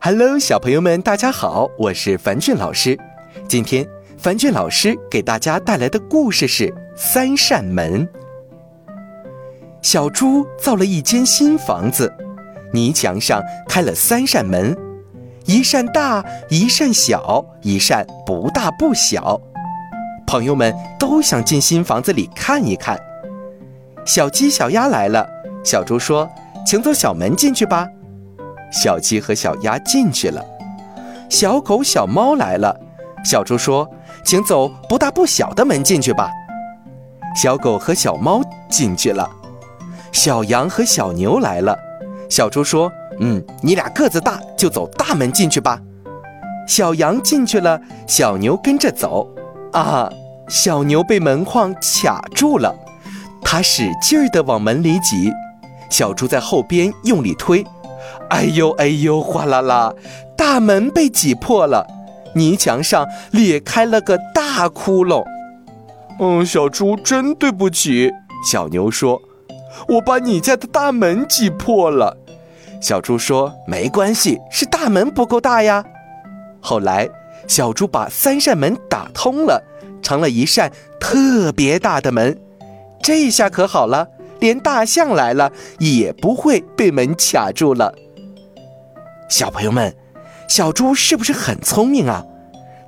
Hello，小朋友们，大家好，我是樊俊老师。今天樊俊老师给大家带来的故事是《三扇门》。小猪造了一间新房子，泥墙上开了三扇门，一扇大，一扇小，一扇不大不小。朋友们都想进新房子里看一看。小鸡、小鸭来了，小猪说：“请走小门进去吧。”小鸡和小鸭进去了。小狗、小猫来了，小猪说：“请走不大不小的门进去吧。”小狗和小猫进去了。小羊和小牛来了，小猪说：“嗯，你俩个子大，就走大门进去吧。”小羊进去了，小牛跟着走。啊！小牛被门框卡住了，它使劲儿地往门里挤，小猪在后边用力推。哎呦哎呦，哗啦啦，大门被挤破了，泥墙上裂开了个大窟窿。嗯，小猪真对不起。小牛说：“我把你家的大门挤破了。”小猪说：“没关系，是大门不够大呀。”后来，小猪把三扇门打通了，成了一扇特别大的门。这下可好了，连大象来了也不会被门卡住了。小朋友们，小猪是不是很聪明啊？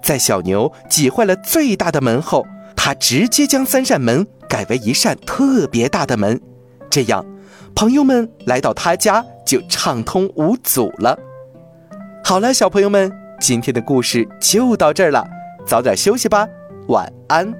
在小牛挤坏了最大的门后，他直接将三扇门改为一扇特别大的门，这样，朋友们来到他家就畅通无阻了。好了，小朋友们，今天的故事就到这儿了，早点休息吧，晚安。